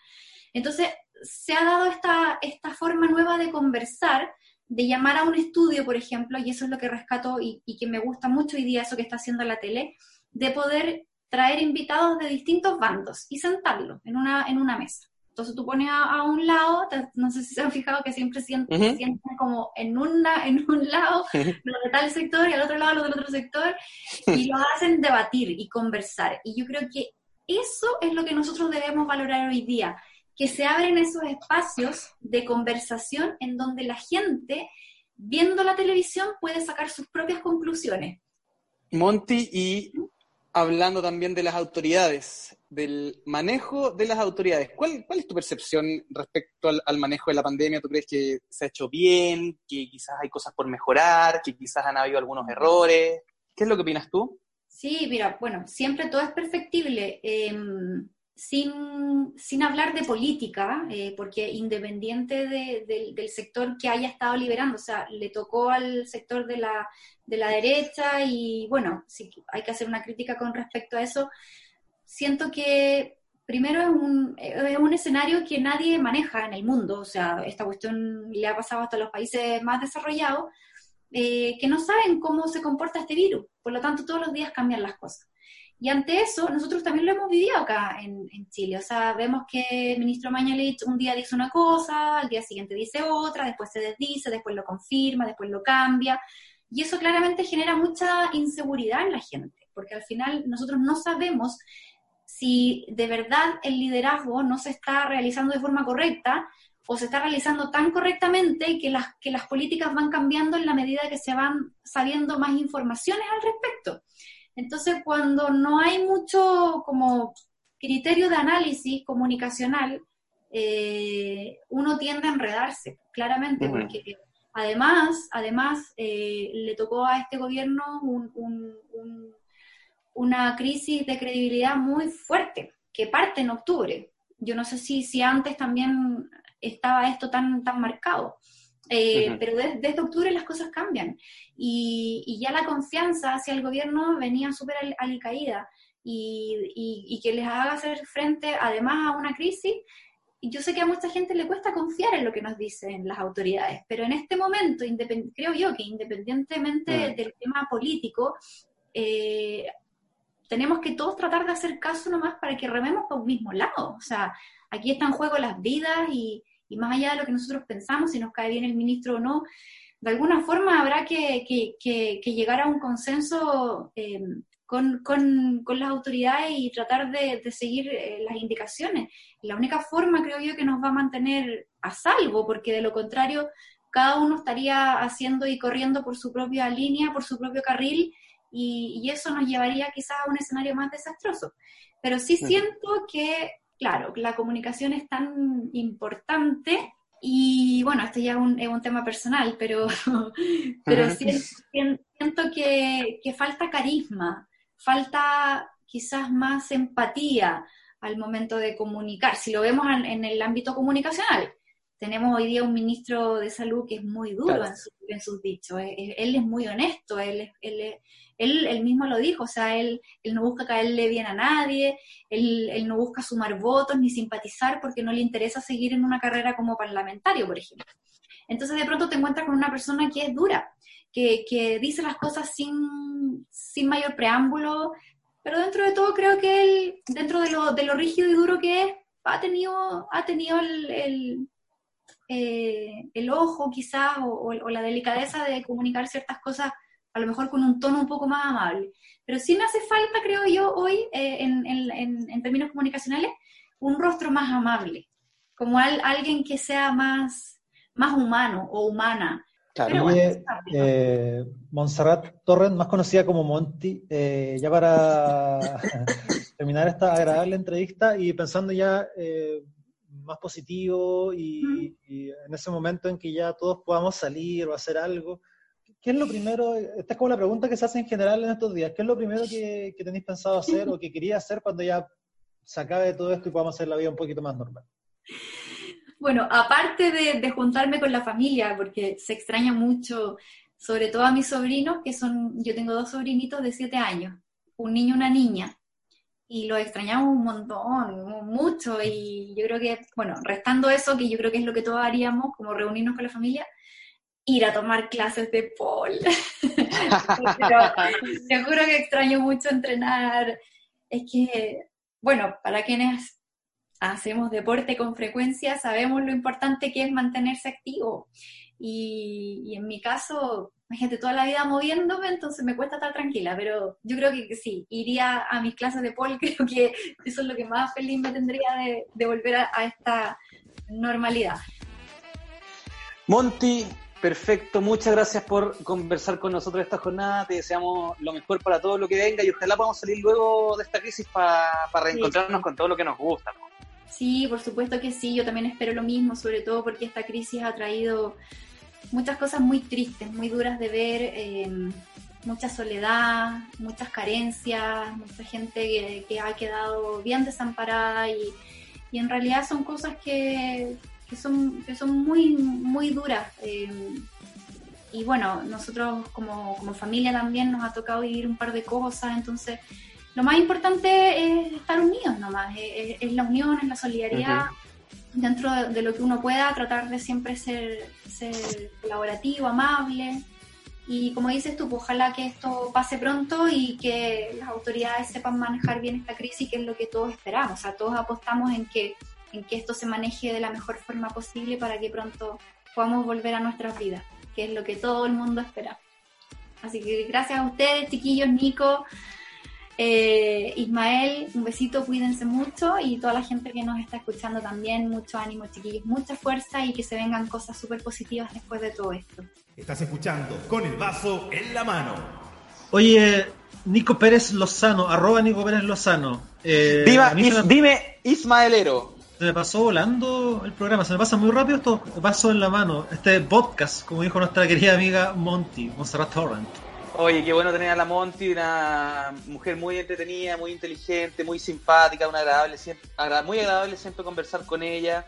Entonces, se ha dado esta, esta forma nueva de conversar, de llamar a un estudio, por ejemplo, y eso es lo que rescato y, y que me gusta mucho hoy día, eso que está haciendo la tele, de poder traer invitados de distintos bandos y sentarlos en una, en una mesa. Entonces tú pones a, un lado, no sé si se han fijado que siempre sienten, sienten como en, una, en un lado los de tal sector y al otro lado los del otro sector y los hacen debatir y conversar. Y yo creo que eso es lo que nosotros debemos valorar hoy día, que se abren esos espacios de conversación en donde la gente, viendo la televisión, puede sacar sus propias conclusiones. Monty, y hablando también de las autoridades, del manejo de las autoridades. ¿Cuál, cuál es tu percepción respecto al, manejo de la pandemia? ¿Tú crees que se ha hecho bien, que quizás hay cosas por mejorar, que quizás han habido algunos errores? ¿Qué es lo que opinas tú? Sí, mira, bueno, siempre todo es perfectible. Em, sin, sin, hablar de política, eh, porque independiente del sector que haya estado liberando, o sea, le tocó al sector de la, de la derecha y bueno, sí, hay que hacer una crítica con respecto a eso. Siento que primero es un, es un escenario que nadie maneja en el mundo, o sea, esta cuestión le ha pasado hasta los países más desarrollados, eh, que no saben cómo se comporta este virus, por lo tanto todos los días cambian las cosas. Y ante eso, nosotros también lo hemos vivido acá en, Chile. O sea, vemos que el ministro Mañalich un día dice una cosa, al día siguiente dice otra, después se desdice, después lo confirma, después lo cambia. Y eso claramente genera mucha inseguridad en la gente, porque al final nosotros no sabemos si de verdad el liderazgo no se está realizando de forma correcta o se está realizando tan correctamente que las, que las políticas van cambiando en la medida que se van sabiendo más informaciones al respecto. Entonces, cuando no hay mucho como criterio de análisis comunicacional, eh, uno tiende a enredarse, claramente, porque además, además eh, le tocó a este gobierno una crisis de credibilidad muy fuerte, que parte en octubre. Yo no sé si, si antes también estaba esto tan, tan marcado. Eh, pero desde, octubre las cosas cambian y, ya la confianza hacia el gobierno venía súper alicaída y, y, que les haga hacer frente además a una crisis. Y yo sé que a mucha gente le cuesta confiar en lo que nos dicen las autoridades, pero en este momento, creo yo que independientemente mm. del tema político, eh, tenemos que todos tratar de hacer caso nomás para que rememos para un mismo lado. O sea, aquí están en juego las vidas y, y más allá de lo que nosotros pensamos, si nos cae bien el ministro o no, de alguna forma habrá que, llegar a un consenso eh, con, las autoridades y tratar de, seguir eh, las indicaciones. La única forma, creo yo, que nos va a mantener a salvo, porque de lo contrario, cada uno estaría haciendo y corriendo por su propia línea, por su propio carril, y, y eso nos llevaría quizás a un escenario más desastroso. Pero sí siento que claro, la comunicación es tan importante y bueno, esto ya es un, es un tema personal, pero, pero siento, que, falta carisma, falta quizás más empatía al momento de comunicar, si lo vemos en, el ámbito comunicacional. Tenemos hoy día un ministro de salud que es muy duro en, sus dichos, él es muy honesto, él, él, él, él mismo lo dijo, o sea, él, él no busca caerle bien a nadie, él, él, no busca sumar votos ni simpatizar porque no le interesa seguir en una carrera como parlamentario, por ejemplo. Entonces de pronto te encuentras con una persona que es dura, que, que dice las cosas sin, sin mayor preámbulo, pero dentro de todo creo que él, dentro de lo, de lo rígido y duro que es, ha tenido, ha tenido el, el, eh, el ojo quizás o, o, la delicadeza de comunicar ciertas cosas a lo mejor con un tono un poco más amable. Pero sí me hace falta, creo yo, hoy, eh, en, términos comunicacionales, un rostro más amable, como alguien que sea más, más humano o humana. Claro, eh, Montserrat Torres, más conocida como Monty, ya para terminar esta agradable entrevista y pensando ya más positivo y, en ese momento en que ya todos podamos salir o hacer algo, ¿qué es lo primero? Esta es como la pregunta que se hace en general en estos días. ¿Qué es lo primero que, tenéis pensado hacer o que quería hacer cuando ya se acabe todo esto y podamos hacer la vida un poquito más normal? Bueno, aparte de, juntarme con la familia, porque se extraña mucho, sobre todo a mis sobrinos, que son, yo tengo dos sobrinitos de siete años, un niño y una niña. Y lo extrañamos un montón, mucho, y yo creo que, bueno, restando eso, que yo creo que es lo que todos haríamos, como reunirnos con la familia, ir a tomar clases de pole. te juro que extraño mucho entrenar. Es que, bueno, para quienes hacemos deporte con frecuencia, sabemos lo importante que es mantenerse activo. Y, en mi caso, imagínate, toda la vida moviéndome, entonces me cuesta estar tranquila, pero yo creo que, sí, iría a mis clases de pole, creo que eso es lo que más feliz me tendría de, volver a, esta normalidad. Monty, perfecto, muchas gracias por conversar con nosotros esta jornada, te deseamos lo mejor para todo lo que venga y ojalá podamos salir luego de esta crisis para reencontrarnos con todo lo que nos gusta. Sí, por supuesto que sí, yo también espero lo mismo, sobre todo porque esta crisis ha traído muchas cosas muy tristes, muy duras de ver, eh, mucha soledad, muchas carencias, mucha gente que, ha quedado bien desamparada y, en realidad son cosas que, son, que son muy, muy duras. Eh, y bueno, nosotros como, como familia también nos ha tocado vivir un par de cosas, entonces lo más importante es estar unidos nomás, es, la unión, es la solidaridad, dentro de, lo que uno pueda, tratar de siempre ser, ser colaborativo, amable. Y como dices tú, pues, ojalá que esto pase pronto y que las autoridades sepan manejar bien esta crisis, que es lo que todos esperamos. O sea, todos apostamos en que, en que esto se maneje de la mejor forma posible para que pronto podamos volver a nuestras vidas, que es lo que todo el mundo espera. Así que gracias a ustedes, chiquillos, Nico, eh, Ismael, un besito, cuídense mucho y toda la gente que nos está escuchando también, mucho ánimo chiquillos, mucha fuerza y que se vengan cosas súper positivas después de todo esto. Estás escuchando con el vaso en la mano. Oye, Nico Pérez Lozano, arroba Nico Pérez Lozano. Eh, dime Ismaelero. Se me pasó volando el programa, se me pasa muy rápido esto, vaso en la mano. Este podcast, como dijo nuestra querida amiga Monty, Monserrat Torrent. Oye, qué bueno tener a la Monty, una mujer muy entretenida, muy inteligente, muy simpática, una agradable, siempre, muy agradable siempre conversar con ella.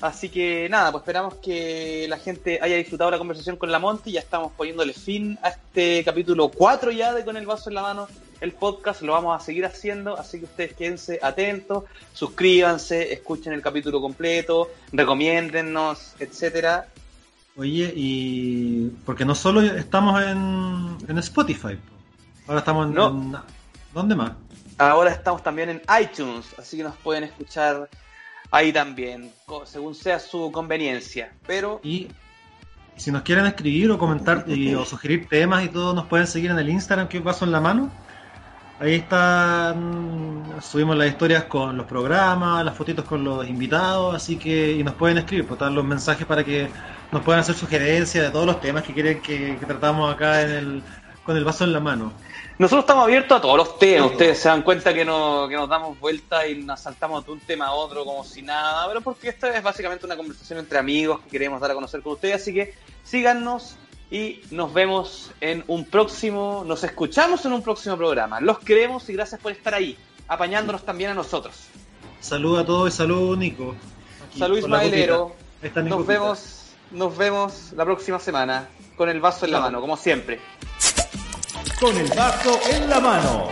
Así que nada, pues esperamos que la gente haya disfrutado la conversación con la Monty. Ya estamos poniéndole fin a este capítulo 4 ya de Con el Vaso en la Mano. El podcast lo vamos a seguir haciendo, así que ustedes quédense atentos, suscríbanse, escuchen el capítulo completo, recomiéndennos, etcétera. Oye, y porque no solo estamos en, en Spotify, ahora estamos en, ¿Dónde más? Ahora estamos también en iTunes, así que nos pueden escuchar ahí también, según sea su conveniencia. Pero. Y si nos quieren escribir o comentar o sugerir temas y todo, nos pueden seguir en el Instagram que paso en la mano. Ahí están, subimos las historias con los programas, las fotitos con los invitados, así que y nos pueden escribir, pues los mensajes para que nos pueden hacer sugerencias de todos los temas que quieren que, tratamos acá en el, con el vaso en la mano. Nosotros estamos abiertos a todos los temas, ustedes se dan cuenta que, no, que nos damos vuelta y nos saltamos de un tema a otro como si nada, pero porque esta es básicamente una conversación entre amigos que queremos dar a conocer con ustedes, así que síganos y nos vemos en un próximo, nos escuchamos en un próximo programa. Los queremos y gracias por estar ahí, apañándonos también a nosotros. Saludos a todos y salud Nico. salud Ismaelero. Nos vemos nos vemos la próxima semana con el vaso en la mano, como siempre. Con el vaso en la mano.